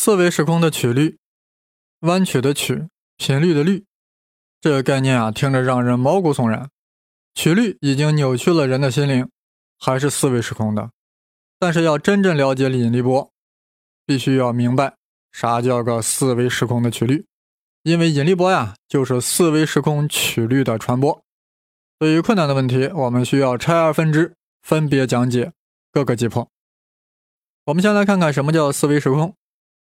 四维时空的曲率，弯曲的曲，频率的率，这个概念啊，听着让人毛骨悚然。曲率已经扭曲了人的心灵，还是四维时空的。但是要真正了解引力波，必须要明白啥叫个四维时空的曲率。因为引力波呀，就是四维时空曲率的传播。对于困难的问题，我们需要拆二分之，分别讲解各个击破。我们先来看看什么叫四维时空。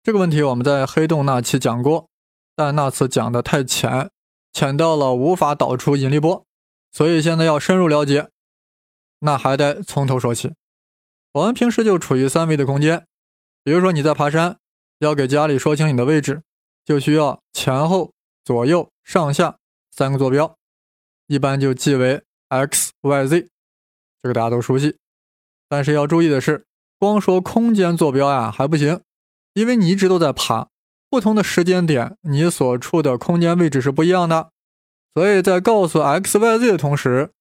这个问题我们在黑洞那期讲过，但那次讲的太浅，浅到了无法导出引力波，所以现在要深入了解，那还得从头说起。我们平时就处于三维的空间，比如说你在爬山，要给家里说清你的位置，就需要前后左右上下三个坐标，一般就记为 x、y、z，这个大家都熟悉。但是要注意的是，光说空间坐标呀还不行。因为你一直都在爬，不同的时间点，你所处的空间位置是不一样的，所以在告诉 x、y、z 的同时，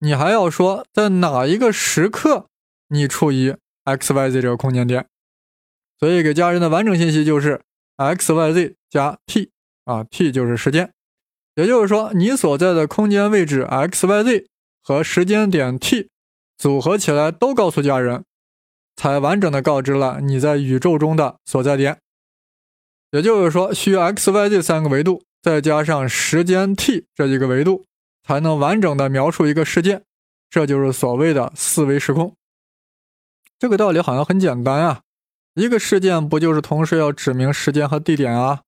你还要说在哪一个时刻你处于 x、y、z 这个空间点。所以给家人的完整信息就是 x、y、z 加 t 啊，t 就是时间，也就是说你所在的空间位置 x、y、z 和时间点 t 组合起来都告诉家人。才完整的告知了你在宇宙中的所在点，也就是说，需 x、y、z 三个维度，再加上时间 t 这一个维度，才能完整的描述一个事件。这就是所谓的四维时空。这个道理好像很简单啊，一个事件不就是同时要指明时间和地点啊？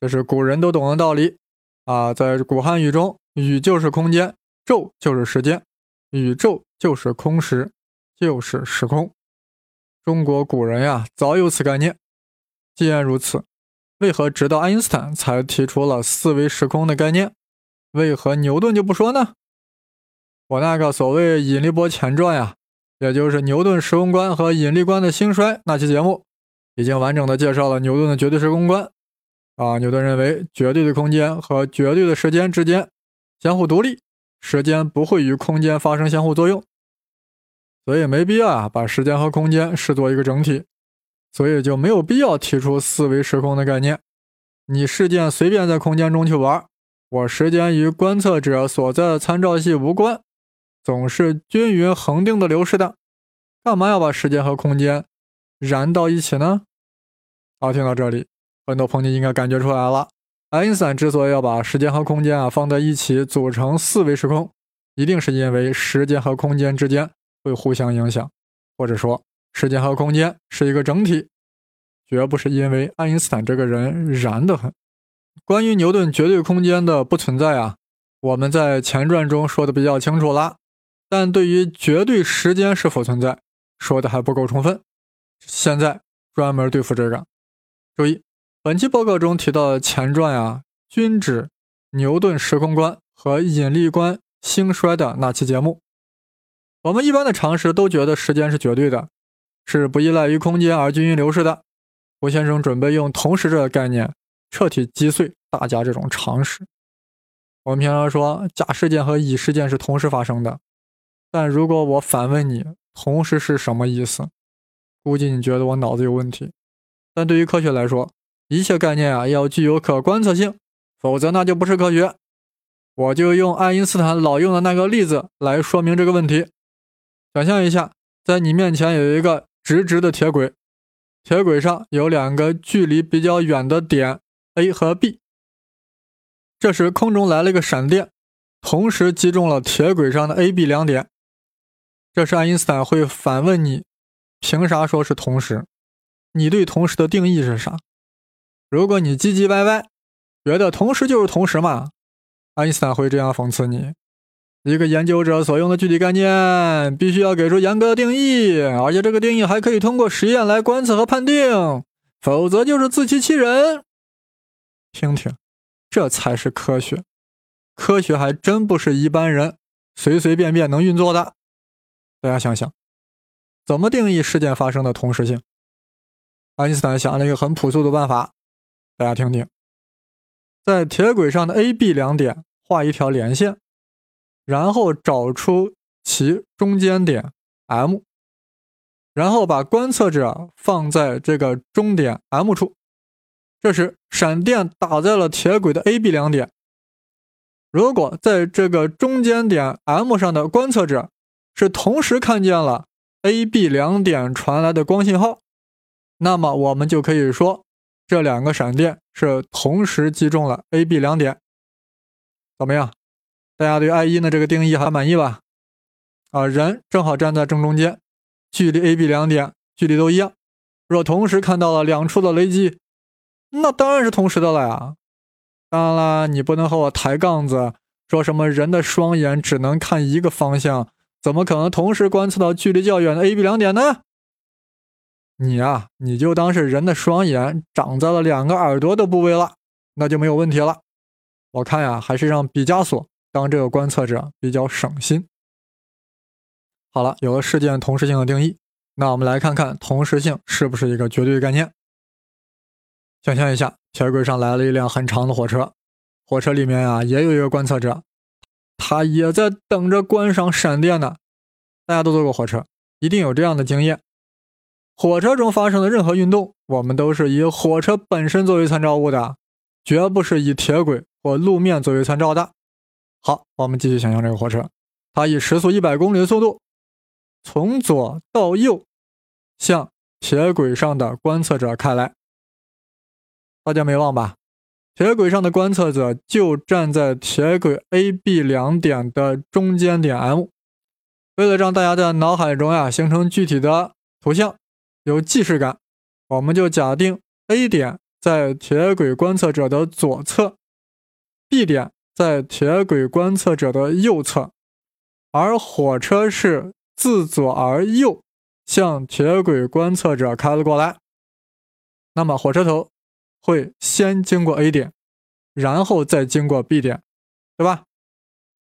这是古人都懂的道理啊。在古汉语中，宇就是空间，宙就是时间，宇宙就是空时，就是时空。中国古人呀，早有此概念。既然如此，为何直到爱因斯坦才提出了四维时空的概念？为何牛顿就不说呢？我那个所谓引力波前传呀，也就是牛顿时空观和引力观的兴衰那期节目，已经完整的介绍了牛顿的绝对时空观。啊，牛顿认为绝对的空间和绝对的时间之间相互独立，时间不会与空间发生相互作用。所以没必要啊，把时间和空间视作一个整体，所以就没有必要提出四维时空的概念。你事件随便在空间中去玩，我时间与观测者所在的参照系无关，总是均匀恒定的流逝的，干嘛要把时间和空间燃到一起呢？好，听到这里，很多朋友应该感觉出来了，爱因斯坦之所以要把时间和空间啊放在一起组成四维时空，一定是因为时间和空间之间。会互相影响，或者说时间和空间是一个整体，绝不是因为爱因斯坦这个人燃得很。关于牛顿绝对空间的不存在啊，我们在前传中说的比较清楚了，但对于绝对时间是否存在，说的还不够充分。现在专门对付这个。注意，本期报告中提到的前传啊，均指牛顿时空观和引力观兴衰的那期节目。我们一般的常识都觉得时间是绝对的，是不依赖于空间而均匀流逝的。吴先生准备用同时这个概念彻底击碎大家这种常识。我们平常说甲事件和乙事件是同时发生的，但如果我反问你同时是什么意思，估计你觉得我脑子有问题。但对于科学来说，一切概念啊要具有可观测性，否则那就不是科学。我就用爱因斯坦老用的那个例子来说明这个问题。想象一下，在你面前有一个直直的铁轨，铁轨上有两个距离比较远的点 A 和 B。这时空中来了一个闪电，同时击中了铁轨上的 A、B 两点。这时爱因斯坦会反问你：凭啥说是同时？你对同时的定义是啥？如果你唧唧歪歪，觉得同时就是同时嘛，爱因斯坦会这样讽刺你。一个研究者所用的具体概念，必须要给出严格的定义，而且这个定义还可以通过实验来观测和判定，否则就是自欺欺人。听听，这才是科学。科学还真不是一般人随随便便能运作的。大家想想，怎么定义事件发生的同时性？爱因斯坦想了一个很朴素的办法，大家听听，在铁轨上的 A、B 两点画一条连线。然后找出其中间点 M，然后把观测者放在这个终点 M 处。这时，闪电打在了铁轨的 A、B 两点。如果在这个中间点 M 上的观测者是同时看见了 A、B 两点传来的光信号，那么我们就可以说这两个闪电是同时击中了 A、B 两点。怎么样？大家对 I 一的这个定义还满意吧？啊，人正好站在正中间，距离 A、B 两点距离都一样。若同时看到了两处的雷击，那当然是同时的了呀。当然了，你不能和我抬杠子，说什么人的双眼只能看一个方向，怎么可能同时观测到距离较远的 A、B 两点呢？你啊，你就当是人的双眼长在了两个耳朵的部位了，那就没有问题了。我看呀，还是让毕加索当这个观测者比较省心。好了，有了事件同时性的定义，那我们来看看同时性是不是一个绝对概念。想象一下。铁轨上来了一辆很长的火车，火车里面啊也有一个观测者，他也在等着观赏闪电呢。大家都坐过火车，一定有这样的经验：火车中发生的任何运动，我们都是以火车本身作为参照物的，绝不是以铁轨或路面作为参照的。好，我们继续想象这个火车，它以时速一百公里的速度从左到右向铁轨上的观测者开来。大家没忘吧？铁轨上的观测者就站在铁轨 A、B 两点的中间点 M。为了让大家在脑海中呀形成具体的图像，有既视感，我们就假定 A 点在铁轨观测者的左侧，B 点在铁轨观测者的右侧，而火车是自左而右向铁轨观测者开了过来。那么火车头。会先经过 A 点，然后再经过 B 点，对吧？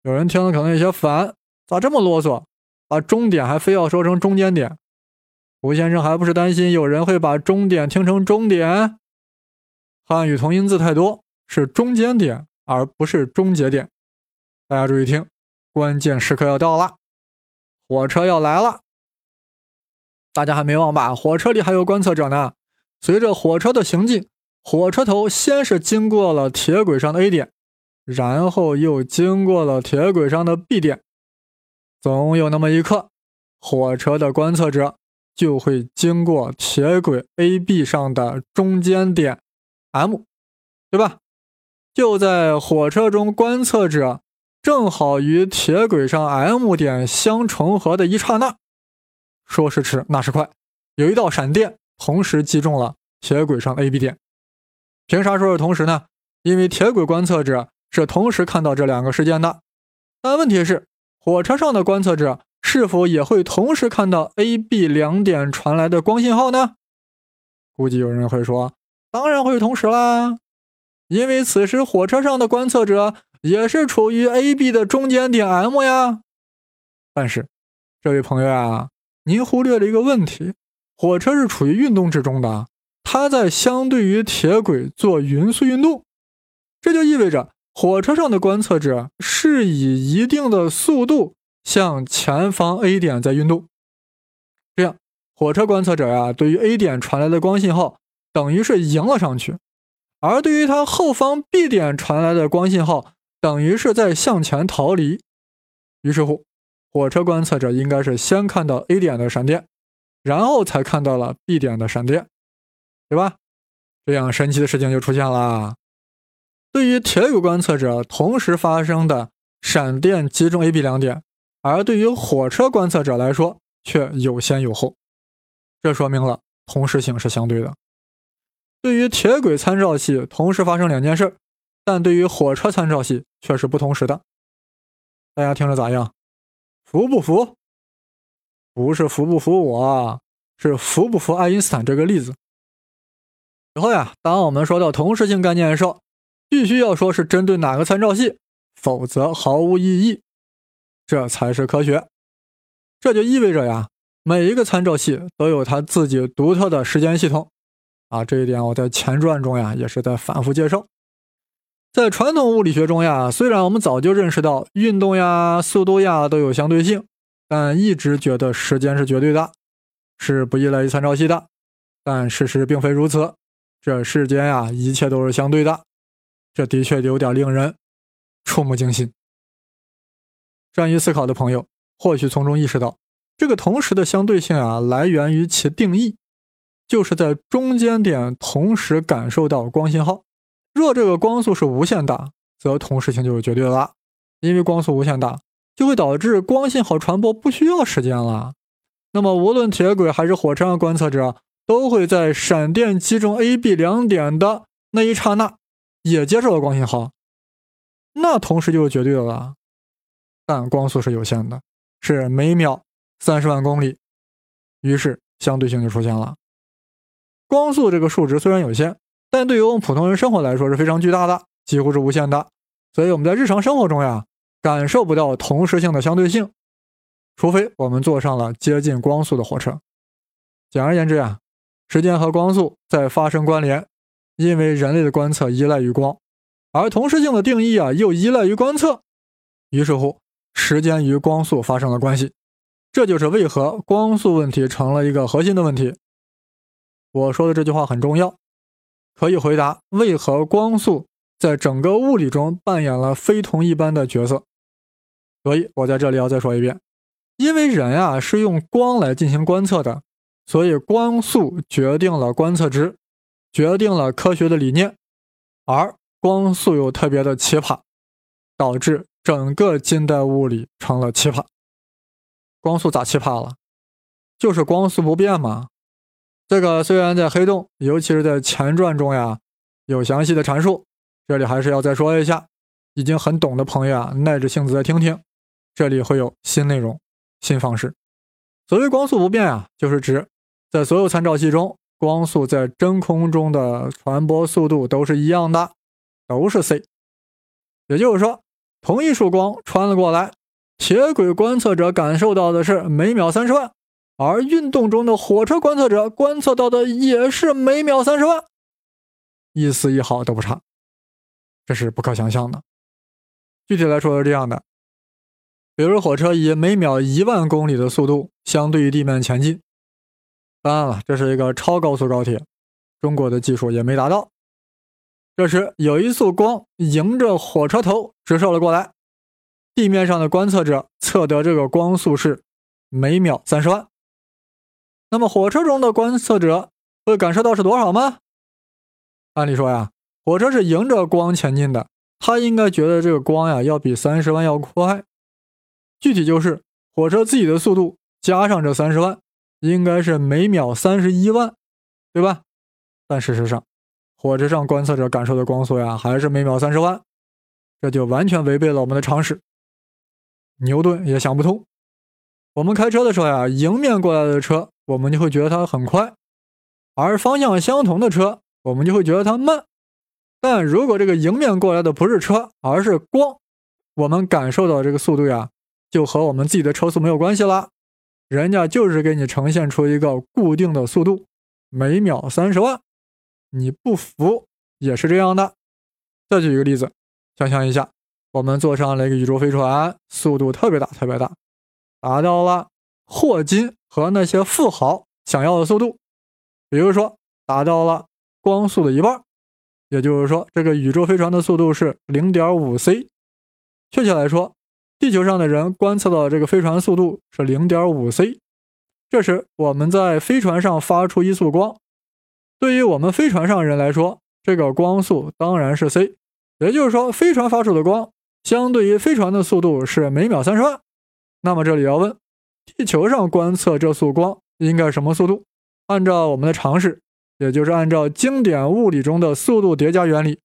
有人听了可能有些烦，咋这么啰嗦？把终点还非要说成中间点？吴先生还不是担心有人会把终点听成终点？汉语同音字太多，是中间点，而不是终结点。大家注意听，关键时刻要到了，火车要来了。大家还没忘吧？火车里还有观测者呢。随着火车的行进。火车头先是经过了铁轨上的 A 点，然后又经过了铁轨上的 B 点，总有那么一刻，火车的观测者就会经过铁轨 A、B 上的中间点 M，对吧？就在火车中观测者正好与铁轨上 M 点相重合的一刹那，说时迟，那时快，有一道闪电同时击中了铁轨上 A、B 点。凭啥说是同时呢？因为铁轨观测者是同时看到这两个事件的。但问题是，火车上的观测者是否也会同时看到 A、B 两点传来的光信号呢？估计有人会说，当然会同时啦，因为此时火车上的观测者也是处于 A、B 的中间点 M 呀。但是，这位朋友呀，您忽略了一个问题：火车是处于运动之中的。它在相对于铁轨做匀速运动，这就意味着火车上的观测者是以一定的速度向前方 A 点在运动。这样，火车观测者呀，对于 A 点传来的光信号等于是迎了上去，而对于它后方 B 点传来的光信号，等于是在向前逃离。于是乎，火车观测者应该是先看到 A 点的闪电，然后才看到了 B 点的闪电。对吧？这样神奇的事情就出现了。对于铁轨观测者同时发生的闪电击中 A、B 两点，而对于火车观测者来说却有先有后，这说明了同时性是相对的。对于铁轨参照系同时发生两件事，但对于火车参照系却是不同时的。大家听着咋样？服不服？不是服不服我，是服不服爱因斯坦这个例子。以后呀，当我们说到同时性概念的时候，必须要说是针对哪个参照系，否则毫无意义。这才是科学。这就意味着呀，每一个参照系都有它自己独特的时间系统。啊，这一点我在前传中呀也是在反复介绍。在传统物理学中呀，虽然我们早就认识到运动呀、速度呀都有相对性，但一直觉得时间是绝对的。是不依赖于参照系的，但事实并非如此。这世间呀，一切都是相对的，这的确有点令人触目惊心。善于思考的朋友，或许从中意识到，这个同时的相对性啊，来源于其定义，就是在中间点同时感受到光信号。若这个光速是无限大，则同时性就是绝对的了，因为光速无限大，就会导致光信号传播不需要时间了。那么，无论铁轨还是火车上观测者。都会在闪电击中 A、B 两点的那一刹那，也接受了光信号，那同时就是绝对的了。但光速是有限的，是每秒三十万公里，于是相对性就出现了。光速这个数值虽然有限，但对于我们普通人生活来说是非常巨大的，几乎是无限的。所以我们在日常生活中呀，感受不到同时性的相对性，除非我们坐上了接近光速的火车。简而言之呀。时间和光速在发生关联，因为人类的观测依赖于光，而同时性的定义啊又依赖于观测，于是乎时间与光速发生了关系。这就是为何光速问题成了一个核心的问题。我说的这句话很重要，可以回答为何光速在整个物理中扮演了非同一般的角色。所以我在这里要再说一遍，因为人啊是用光来进行观测的。所以，光速决定了观测值，决定了科学的理念，而光速又特别的奇葩，导致整个近代物理成了奇葩。光速咋奇葩了？就是光速不变嘛。这个虽然在黑洞，尤其是在前传中呀，有详细的阐述，这里还是要再说一下。已经很懂的朋友啊，耐着性子再听听，这里会有新内容、新方式。所谓光速不变啊，就是指。在所有参照系中，光速在真空中的传播速度都是一样的，都是 c。也就是说，同一束光穿了过来，铁轨观测者感受到的是每秒三十万，而运动中的火车观测者观测到的也是每秒三十万，一丝一毫都不差，这是不可想象的。具体来说是这样的，比如火车以每秒一万公里的速度相对于地面前进。当然了，这是一个超高速高铁，中国的技术也没达到。这时，有一束光迎着火车头直射了过来，地面上的观测者测得这个光速是每秒三十万。那么，火车中的观测者会感受到是多少吗？按理说呀，火车是迎着光前进的，他应该觉得这个光呀要比三十万要快。具体就是火车自己的速度加上这三十万。应该是每秒三十一万，对吧？但事实上，火车上观测者感受的光速呀，还是每秒三十万，这就完全违背了我们的常识。牛顿也想不通。我们开车的时候呀，迎面过来的车，我们就会觉得它很快；而方向相同的车，我们就会觉得它慢。但如果这个迎面过来的不是车，而是光，我们感受到这个速度呀，就和我们自己的车速没有关系了。人家就是给你呈现出一个固定的速度，每秒三十万，你不服也是这样的。再举一个例子，想象一下，我们坐上了一个宇宙飞船，速度特别大，特别大，达到了霍金和那些富豪想要的速度，比如说达到了光速的一半，也就是说，这个宇宙飞船的速度是零点五 c，确切来说。地球上的人观测到这个飞船速度是零点五 c，这时我们在飞船上发出一束光，对于我们飞船上人来说，这个光速当然是 c，也就是说飞船发出的光相对于飞船的速度是每秒三十万。那么这里要问，地球上观测这束光应该什么速度？按照我们的常识，也就是按照经典物理中的速度叠加原理，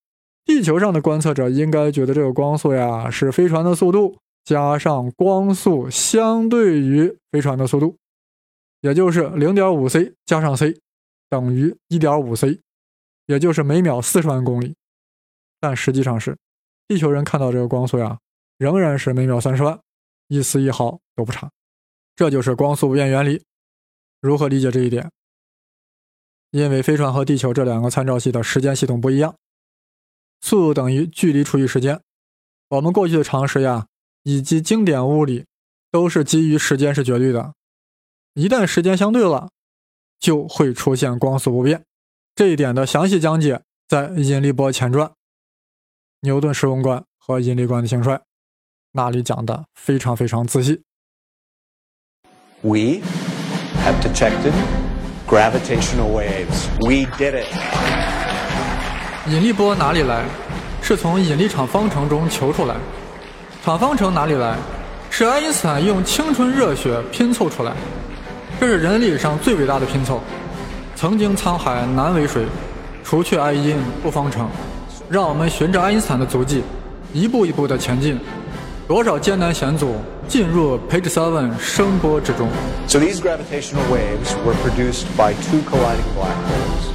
地球上的观测者应该觉得这个光速呀是飞船的速度。加上光速相对于飞船的速度，也就是零点五 c 加上 c 等于一点五 c，也就是每秒四十万公里。但实际上是，地球人看到这个光速呀，仍然是每秒三十万，一丝一毫都不差。这就是光速不变原理。如何理解这一点？因为飞船和地球这两个参照系的时间系统不一样，速度等于距离除以时间。我们过去的常识呀。以及经典物理都是基于时间是绝对的，一旦时间相对了，就会出现光速不变。这一点的详细讲解在《引力波前传》《牛顿时空观和引力观的兴衰》那里讲的非常非常仔细。We have detected gravitational waves. We did it. 引力波哪里来？是从引力场方程中求出来。场方程哪里来？是爱因斯坦用青春热血拼凑出来。这是人类历史上最伟大的拼凑。曾经沧海难为水，除去爱因不方程。让我们循着爱因斯坦的足迹，一步一步的前进。多少艰难险阻，进入 Page Seven 声波之中。So these gravitational waves were produced by two colliding black holes.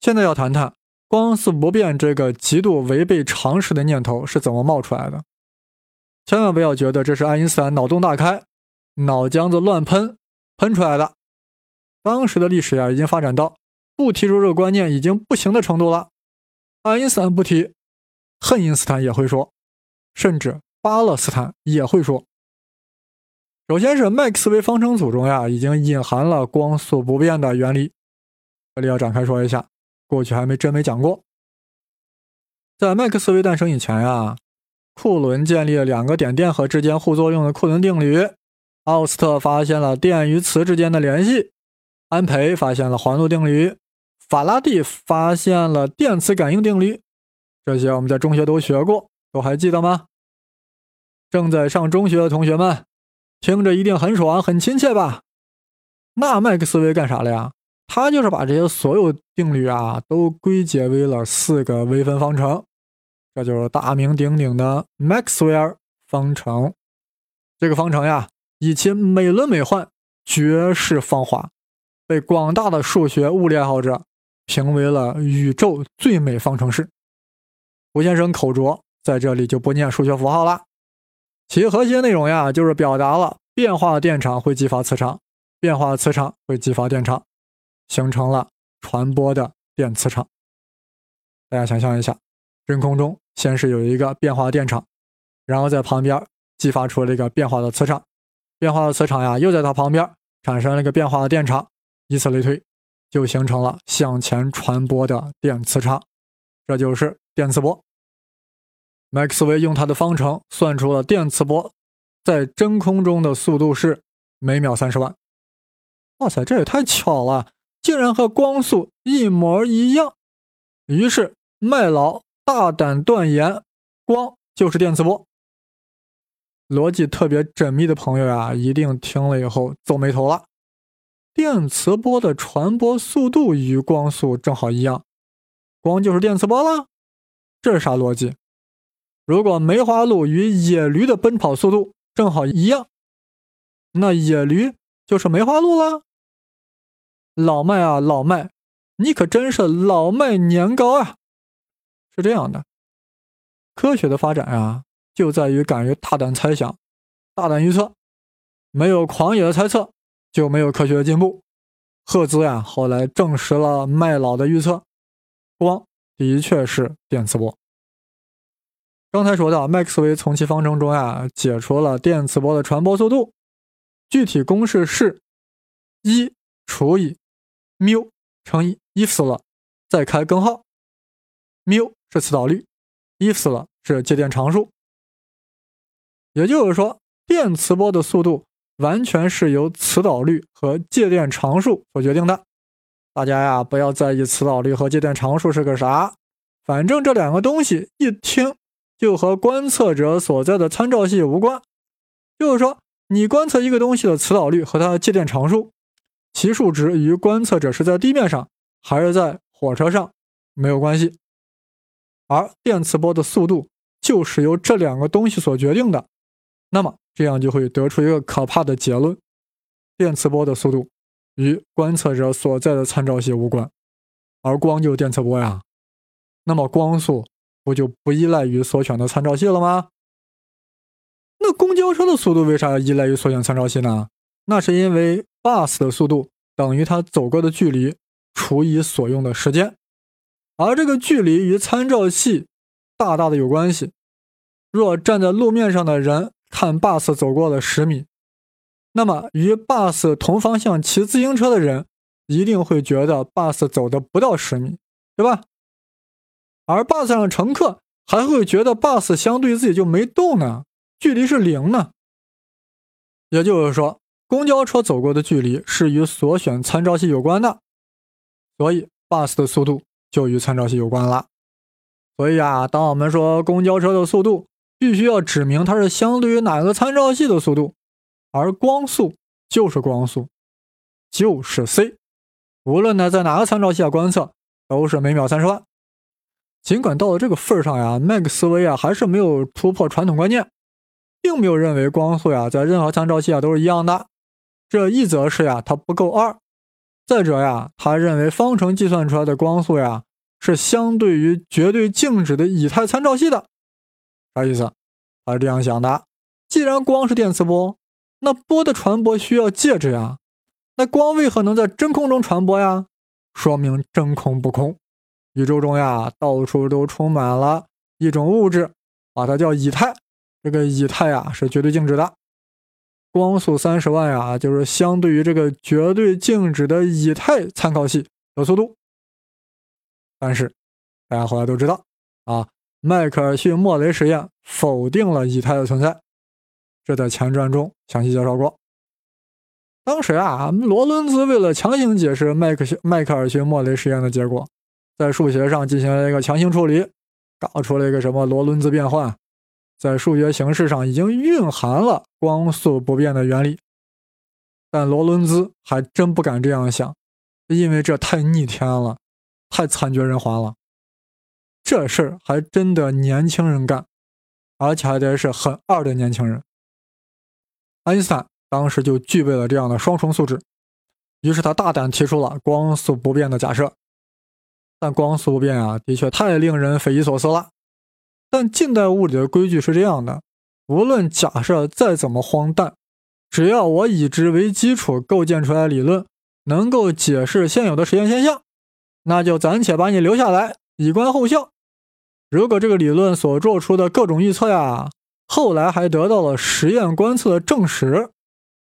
现在要谈谈光速不变这个极度违背常识的念头是怎么冒出来的。千万不要觉得这是爱因斯坦脑洞大开。脑浆子乱喷，喷出来的。当时的历史呀，已经发展到不提出这个观念已经不行的程度了。爱因斯坦不提，恨因斯坦也会说，甚至巴勒斯坦也会说。首先是麦克斯韦方程组中呀，已经隐含了光速不变的原理。这里要展开说一下，过去还没真没讲过。在麦克斯韦诞生以前呀，库伦建立了两个点电荷之间互作用的库伦定律。奥斯特发现了电与磁之间的联系，安培发现了环路定律，法拉第发现了电磁感应定律。这些我们在中学都学过，都还记得吗？正在上中学的同学们，听着一定很爽，很亲切吧？那麦克斯韦干啥了呀？他就是把这些所有定律啊，都归结为了四个微分方程，这就是大名鼎鼎的麦克斯韦尔方程。这个方程呀。以其美轮美奂、绝世芳华，被广大的数学物理爱好者评为了宇宙最美方程式。吴先生口拙，在这里就不念数学符号了。其核心内容呀，就是表达了变化电场会激发磁场，变化磁场会激发电场，形成了传播的电磁场。大家想象一下，真空中先是有一个变化电场，然后在旁边激发出了一个变化的磁场。变化的磁场呀，又在它旁边产生了一个变化的电场，以此类推，就形成了向前传播的电磁场，这就是电磁波。麦克斯韦用他的方程算出了电磁波在真空中的速度是每秒三十万。哇塞，这也太巧了，竟然和光速一模一样。于是麦老大胆断言，光就是电磁波。逻辑特别缜密的朋友呀，一定听了以后皱眉头了。电磁波的传播速度与光速正好一样，光就是电磁波了，这是啥逻辑？如果梅花鹿与野驴的奔跑速度正好一样，那野驴就是梅花鹿了。老麦啊，老麦，你可真是老麦年糕啊！是这样的，科学的发展啊。就在于敢于大胆猜想、大胆预测，没有狂野的猜测，就没有科学的进步。赫兹呀，后来证实了麦老的预测，光的确是电磁波。刚才说到，麦克斯韦从其方程中呀解出了电磁波的传播速度，具体公式是：一除以缪乘以伊弗斯勒，再开根号。缪是磁导率，伊弗斯勒是介电常数。也就是说，电磁波的速度完全是由磁导率和介电常数所决定的。大家呀，不要在意磁导率和介电常数是个啥，反正这两个东西一听就和观测者所在的参照系无关。就是说，你观测一个东西的磁导率和它的介电常数，其数值与观测者是在地面上还是在火车上没有关系，而电磁波的速度就是由这两个东西所决定的。那么这样就会得出一个可怕的结论：电磁波的速度与观测者所在的参照系无关，而光就电磁波呀。那么光速不就不依赖于所选的参照系了吗？那公交车的速度为啥要依赖于所选参照系呢？那是因为 bus 的速度等于它走过的距离除以所用的时间，而这个距离与参照系大大的有关系。若站在路面上的人。看 bus 走过了十米，那么与 bus 同方向骑自行车的人一定会觉得 bus 走的不到十米，对吧？而 bus 上的乘客还会觉得 bus 相对自己就没动呢，距离是零呢。也就是说，公交车走过的距离是与所选参照系有关的，所以 bus 的速度就与参照系有关了。所以啊，当我们说公交车的速度，必须要指明它是相对于哪个参照系的速度，而光速就是光速，就是 c，无论呢在哪个参照系下观测，都是每秒三十万。尽管到了这个份上呀，麦克斯韦啊还是没有突破传统观念。并没有认为光速呀在任何参照系啊都是一样的，这一则是呀它不够二，再者呀他认为方程计算出来的光速呀是相对于绝对静止的以太参照系的，啥意思？他是这样想的：既然光是电磁波，那波的传播需要介质呀，那光为何能在真空中传播呀？说明真空不空，宇宙中呀到处都充满了一种物质，把它叫以太。这个以太啊是绝对静止的，光速三十万呀，就是相对于这个绝对静止的以太参考系的速度。但是大家后来都知道啊，迈克尔逊莫雷实验否定了以太的存在，这在前传中详细介绍过。当时啊，罗伦兹为了强行解释迈克逊迈克尔逊莫雷实验的结果，在数学上进行了一个强行处理，搞出了一个什么罗伦兹变换。在数学形式上已经蕴含了光速不变的原理，但罗伦兹还真不敢这样想，因为这太逆天了，太惨绝人寰了。这事儿还真的年轻人干，而且还得是很二的年轻人。爱因斯坦当时就具备了这样的双重素质，于是他大胆提出了光速不变的假设。但光速不变啊，的确太令人匪夷所思了。但近代物理的规矩是这样的：无论假设再怎么荒诞，只要我以之为基础构建出来理论能够解释现有的实验现象，那就暂且把你留下来，以观后效。如果这个理论所做出的各种预测呀，后来还得到了实验观测的证实，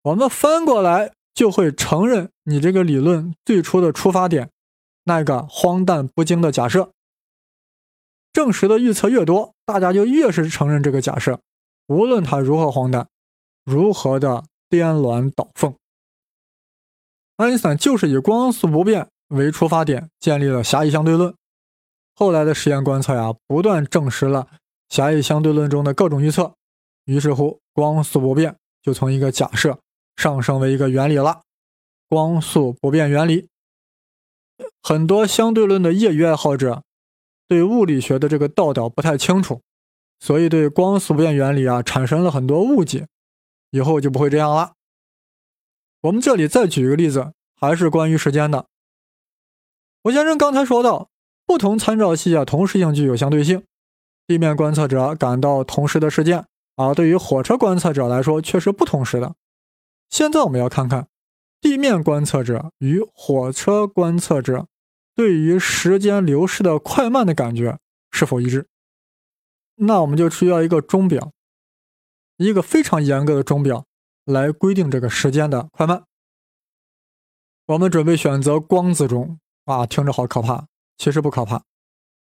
我们翻过来就会承认你这个理论最初的出发点，那个荒诞不经的假设。证实的预测越多，大家就越是承认这个假设，无论它如何荒诞，如何的颠鸾倒凤。爱因斯坦就是以光速不变为出发点建立了狭义相对论，后来的实验观测呀，不断证实了狭义相对论中的各种预测，于是乎，光速不变就从一个假设上升为一个原理了。光速不变原理，很多相对论的业余爱好者。对物理学的这个道道不太清楚，所以对光速不变原理啊产生了很多误解，以后就不会这样了。我们这里再举一个例子，还是关于时间的。吴先生刚才说到，不同参照系啊同时性具有相对性，地面观测者感到同时的事件，而对于火车观测者来说却是不同时的。现在我们要看看地面观测者与火车观测者。对于时间流逝的快慢的感觉是否一致？那我们就需要一个钟表，一个非常严格的钟表来规定这个时间的快慢。我们准备选择光子钟啊，听着好可怕，其实不可怕。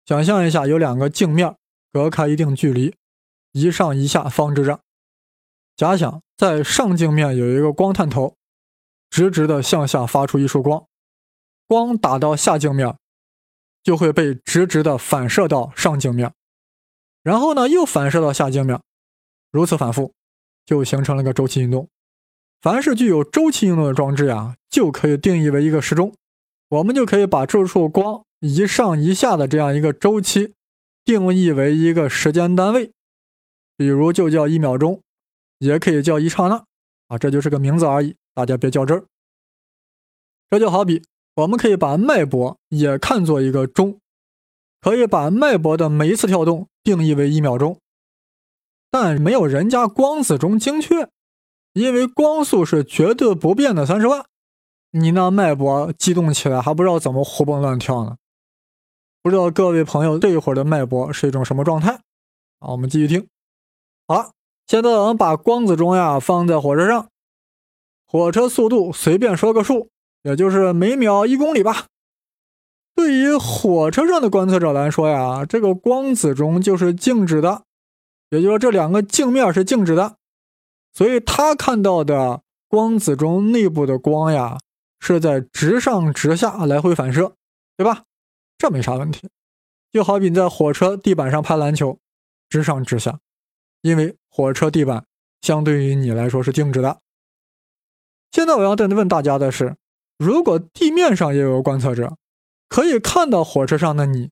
想象一下，有两个镜面隔开一定距离，一上一下方支着。假想在上镜面有一个光探头，直直的向下发出一束光。光打到下镜面，就会被直直的反射到上镜面，然后呢又反射到下镜面，如此反复，就形成了个周期运动。凡是具有周期运动的装置呀，就可以定义为一个时钟。我们就可以把这束光一上一下的这样一个周期，定义为一个时间单位，比如就叫一秒钟，也可以叫一刹那，啊，这就是个名字而已，大家别较真儿。这就好比。我们可以把脉搏也看作一个钟，可以把脉搏的每一次跳动定义为一秒钟，但没有人家光子钟精确，因为光速是绝对不变的三十万，你那脉搏激动起来还不知道怎么活蹦乱跳呢？不知道各位朋友这一会儿的脉搏是一种什么状态？啊，我们继续听。好了，现在我们把光子钟呀放在火车上，火车速度随便说个数，也就是每秒一公里吧。对于火车上的观测者来说呀，这个光子钟就是静止的，也就是说这两个镜面是静止的，所以他看到的光子钟内部的光呀是在直上直下来回反射，对吧？这没啥问题。就好比你在火车地板上拍篮球，直上直下，因为火车地板相对于你来说是静止的。现在我要问大家的是，如果地面上也有观测者。可以看到火车上的你，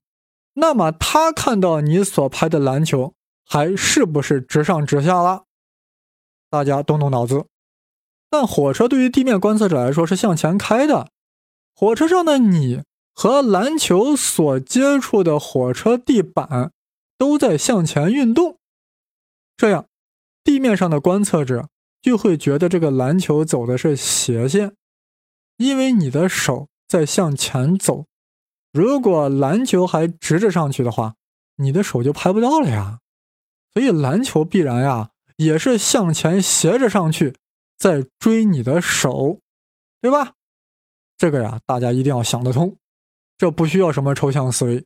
那么他看到你所拍的篮球还是不是直上直下了？大家动动脑子。但火车对于地面观测者来说是向前开的，火车上的你和篮球所接触的火车地板都在向前运动，这样地面上的观测者就会觉得这个篮球走的是斜线，因为你的手在向前走。如果篮球还直着上去的话，你的手就拍不到了呀。所以篮球必然呀也是向前斜着上去，在追你的手，对吧？这个呀，大家一定要想得通。这不需要什么抽象思维，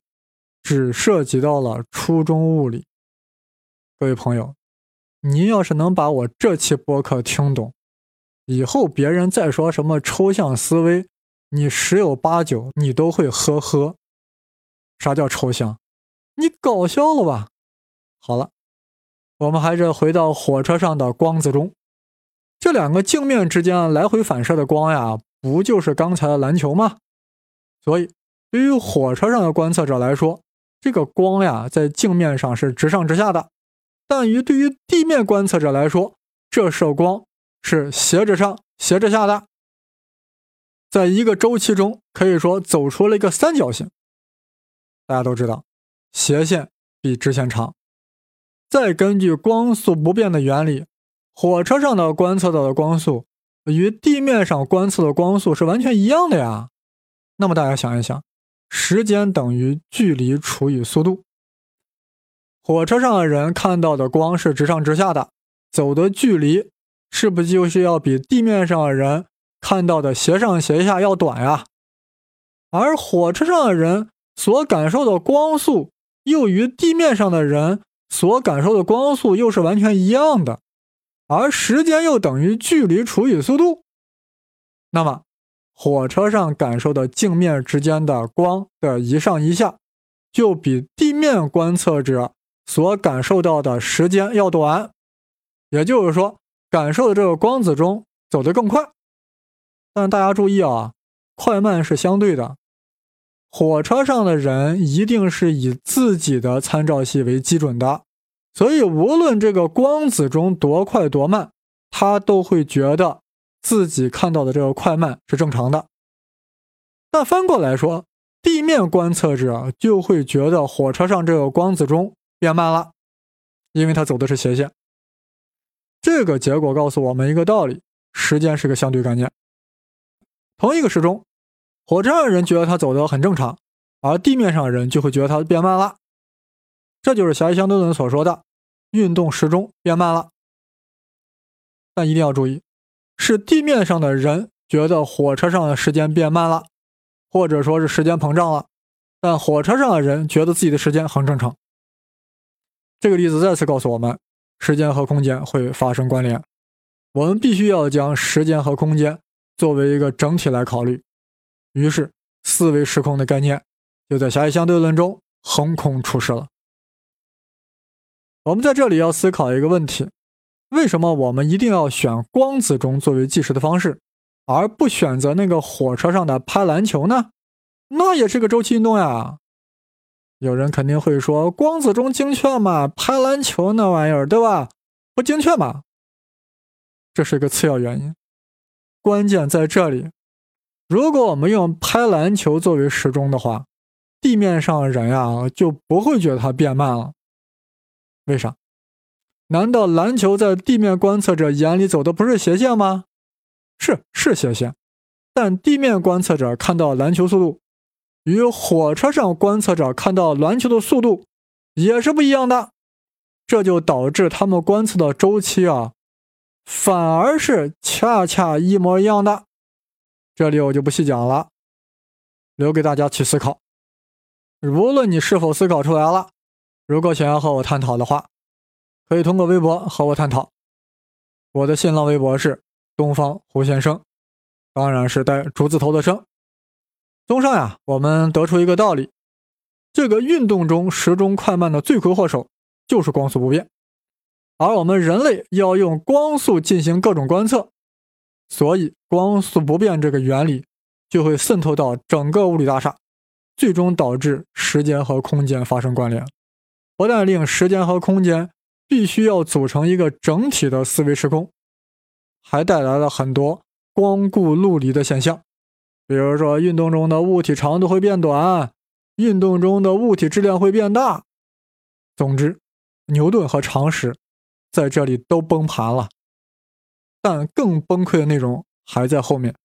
只涉及到了初中物理。各位朋友，您要是能把我这期播客听懂，以后别人再说什么抽象思维。你十有八九你都会呵呵，啥叫抽象？你搞笑了吧？好了，我们还是回到火车上的光子中，这两个镜面之间来回反射的光呀，不就是刚才的篮球吗？所以，对于火车上的观测者来说，这个光呀在镜面上是直上直下的；但于对于地面观测者来说，这射光是斜着上斜着下的。在一个周期中，可以说走出了一个三角形。大家都知道，斜线比直线长。再根据光速不变的原理，火车上的观测到的光速与地面上观测的光速是完全一样的呀。那么大家想一想，时间等于距离除以速度。火车上的人看到的光是直上直下的，走的距离是不就是要比地面上的人？看到的斜上斜下要短呀，而火车上的人所感受的光速又与地面上的人所感受的光速又是完全一样的，而时间又等于距离除以速度，那么火车上感受的镜面之间的光的一上一下，就比地面观测者所感受到的时间要短，也就是说，感受的这个光子中走得更快。但大家注意啊，快慢是相对的。火车上的人一定是以自己的参照系为基准的，所以无论这个光子中多快多慢，他都会觉得自己看到的这个快慢是正常的。但翻过来说，地面观测者就会觉得火车上这个光子钟变慢了，因为它走的是斜线。这个结果告诉我们一个道理：时间是个相对概念。同一个时钟，火车上的人觉得它走的很正常，而地面上的人就会觉得它变慢了。这就是狭义相对论所说的运动时钟变慢了。但一定要注意，是地面上的人觉得火车上的时间变慢了，或者说是时间膨胀了，但火车上的人觉得自己的时间很正常。这个例子再次告诉我们，时间和空间会发生关联，我们必须要将时间和空间。作为一个整体来考虑，于是四维时空的概念就在狭义相对论中横空出世了。我们在这里要思考一个问题：为什么我们一定要选光子钟作为计时的方式，而不选择那个火车上的拍篮球呢？那也是个周期运动呀。有人肯定会说，光子钟精确吗？拍篮球那玩意儿，对吧？不精确吗？这是一个次要原因。关键在这里，如果我们用拍篮球作为时钟的话，地面上的人呀就不会觉得它变慢了。为啥？难道篮球在地面观测者眼里走的不是斜线吗？是，是斜线。但地面观测者看到篮球速度，与火车上观测者看到篮球的速度也是不一样的。这就导致他们观测的周期啊。反而是恰恰一模一样的。这里我就不细讲了，留给大家去思考。无论你是否思考出来了，如果想要和我探讨的话，可以通过微博和我探讨。我的新浪微博是东方胡先生，当然是带竹字头的生。综上呀，我们得出一个道理：这个运动中时钟快慢的罪魁祸首就是光速不变，而我们人类要用光速进行各种观测，所以光速不变这个原理就会渗透到整个物理大厦。最终导致时间和空间发生关联，不但令时间和空间必须要组成一个整体的四维时空，还带来了很多光顾陆离的现象，比如说运动中的物体长度会变短，运动中的物体质量会变大。总之，牛顿和常识在这里都崩盘了，但更崩溃的内容还在后面。